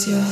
Close your